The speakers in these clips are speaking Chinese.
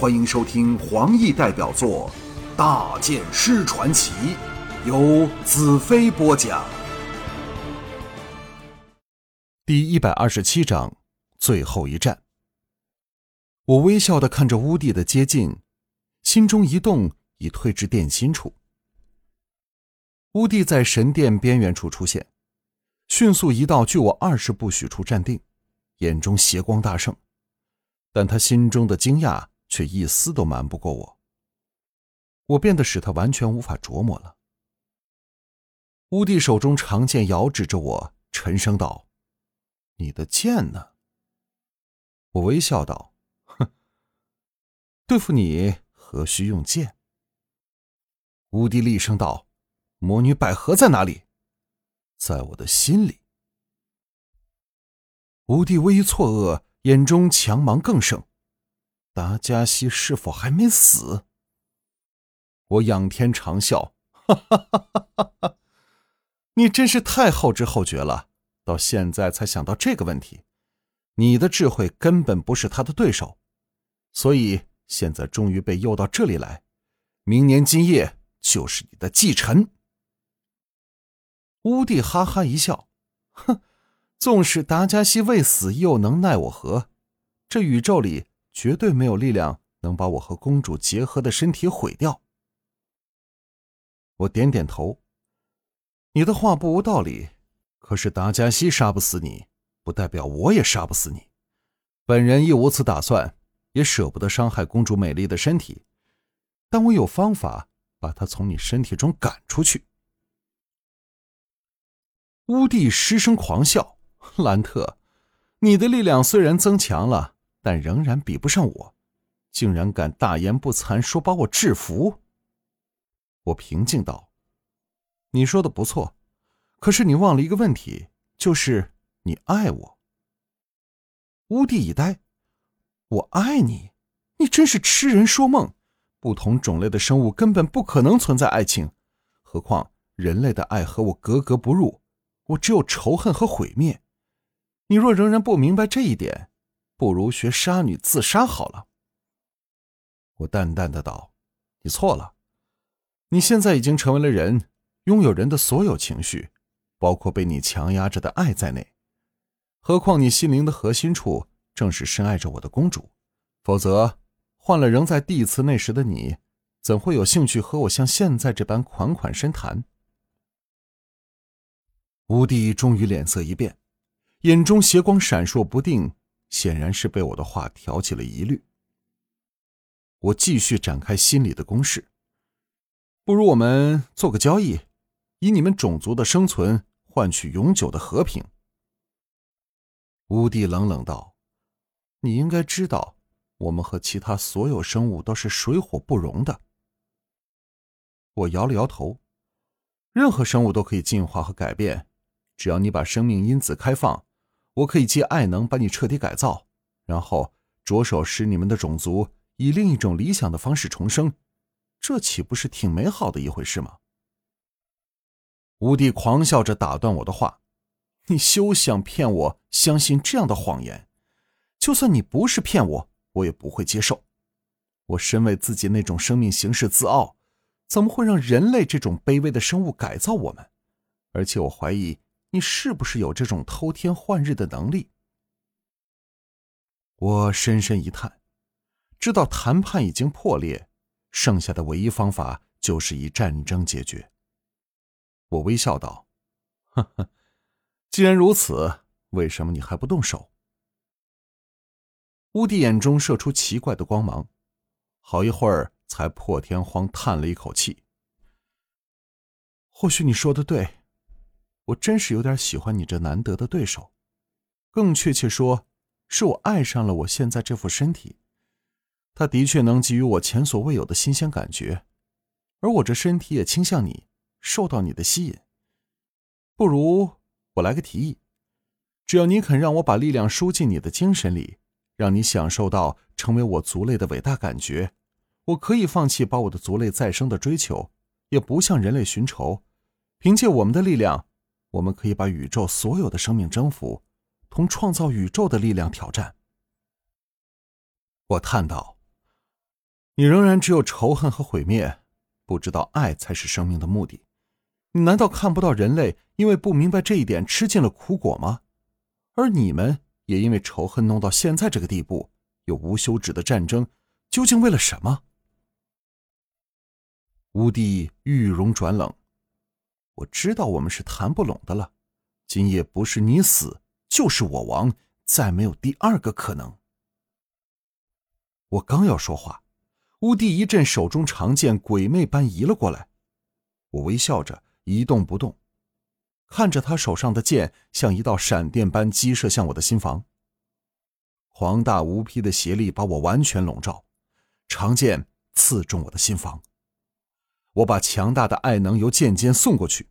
欢迎收听黄奕代表作《大剑师传奇》，由子飞播讲。第一百二十七章，最后一战。我微笑的看着乌帝的接近，心中一动，已退至殿心处。乌帝在神殿边缘处出现，迅速移到距我二十步许处站定，眼中邪光大盛，但他心中的惊讶。却一丝都瞒不过我。我变得使他完全无法琢磨了。乌帝手中长剑遥指着我，沉声道：“你的剑呢？”我微笑道：“哼，对付你何须用剑？”乌帝厉声道：“魔女百合在哪里？”“在我的心里。”乌帝微一错愕，眼中强芒更盛。达加西是否还没死？我仰天长笑，哈哈哈哈哈！你真是太后知后觉了，到现在才想到这个问题。你的智慧根本不是他的对手，所以现在终于被诱到这里来。明年今夜就是你的继承。乌帝哈哈一笑，哼，纵使达加西未死，又能奈我何？这宇宙里……绝对没有力量能把我和公主结合的身体毁掉。我点点头。你的话不无道理，可是达加西杀不死你，不代表我也杀不死你。本人亦无此打算，也舍不得伤害公主美丽的身体，但我有方法把她从你身体中赶出去。乌帝失声狂笑：“兰特，你的力量虽然增强了。”但仍然比不上我，竟然敢大言不惭说把我制服。我平静道：“你说的不错，可是你忘了一个问题，就是你爱我。”乌帝一呆：“我爱你？你真是痴人说梦！不同种类的生物根本不可能存在爱情，何况人类的爱和我格格不入，我只有仇恨和毁灭。你若仍然不明白这一点，”不如学杀女自杀好了。我淡淡的道：“你错了，你现在已经成为了人，拥有人的所有情绪，包括被你强压着的爱在内。何况你心灵的核心处正是深爱着我的公主，否则换了仍在地次那时的你，怎会有兴趣和我像现在这般款款深谈？”吴帝终于脸色一变，眼中邪光闪烁不定。显然是被我的话挑起了疑虑。我继续展开心里的攻势。不如我们做个交易，以你们种族的生存换取永久的和平。乌帝冷冷道：“你应该知道，我们和其他所有生物都是水火不容的。”我摇了摇头：“任何生物都可以进化和改变，只要你把生命因子开放。”我可以借爱能把你彻底改造，然后着手使你们的种族以另一种理想的方式重生，这岂不是挺美好的一回事吗？吴帝狂笑着打断我的话：“你休想骗我相信这样的谎言！就算你不是骗我，我也不会接受。我身为自己那种生命形式自傲，怎么会让人类这种卑微的生物改造我们？而且我怀疑。”你是不是有这种偷天换日的能力？我深深一叹，知道谈判已经破裂，剩下的唯一方法就是以战争解决。我微笑道：“呵呵，既然如此，为什么你还不动手？”乌迪眼中射出奇怪的光芒，好一会儿才破天荒叹了一口气：“或许你说的对。”我真是有点喜欢你这难得的对手，更确切说，是我爱上了我现在这副身体。他的确能给予我前所未有的新鲜感觉，而我这身体也倾向你，受到你的吸引。不如我来个提议，只要你肯让我把力量输进你的精神里，让你享受到成为我族类的伟大感觉，我可以放弃把我的族类再生的追求，也不向人类寻仇，凭借我们的力量。我们可以把宇宙所有的生命征服，同创造宇宙的力量挑战。我叹道：“你仍然只有仇恨和毁灭，不知道爱才是生命的目的。你难道看不到人类因为不明白这一点吃尽了苦果吗？而你们也因为仇恨弄到现在这个地步，有无休止的战争，究竟为了什么？乌帝玉容转冷，我知道我们是谈不拢的了。今夜不是你死，就是我亡，再没有第二个可能。我刚要说话，乌帝一阵手中长剑鬼魅般移了过来，我微笑着。一动不动，看着他手上的剑像一道闪电般击射向我的心房。狂大无匹的邪力把我完全笼罩，长剑刺中我的心房。我把强大的爱能由剑尖送过去，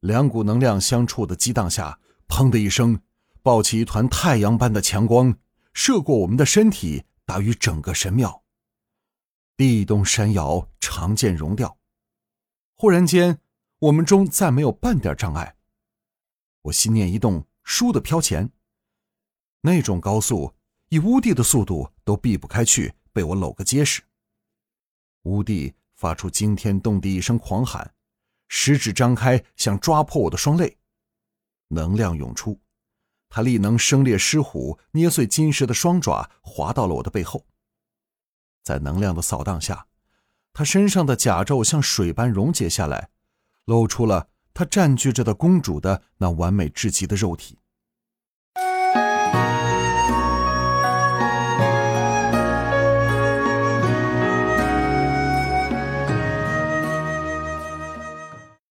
两股能量相触的激荡下，砰的一声，爆起一团太阳般的强光，射过我们的身体，打于整个神庙。地动山摇，长剑融掉。忽然间。我们中再没有半点障碍。我心念一动，倏地飘前。那种高速，以乌帝的速度都避不开去，被我搂个结实。乌帝发出惊天动地一声狂喊，食指张开，想抓破我的双肋。能量涌出，他力能生裂狮虎，捏碎金石的双爪划到了我的背后。在能量的扫荡下，他身上的甲胄像水般溶解下来。露出了他占据着的公主的那完美至极的肉体。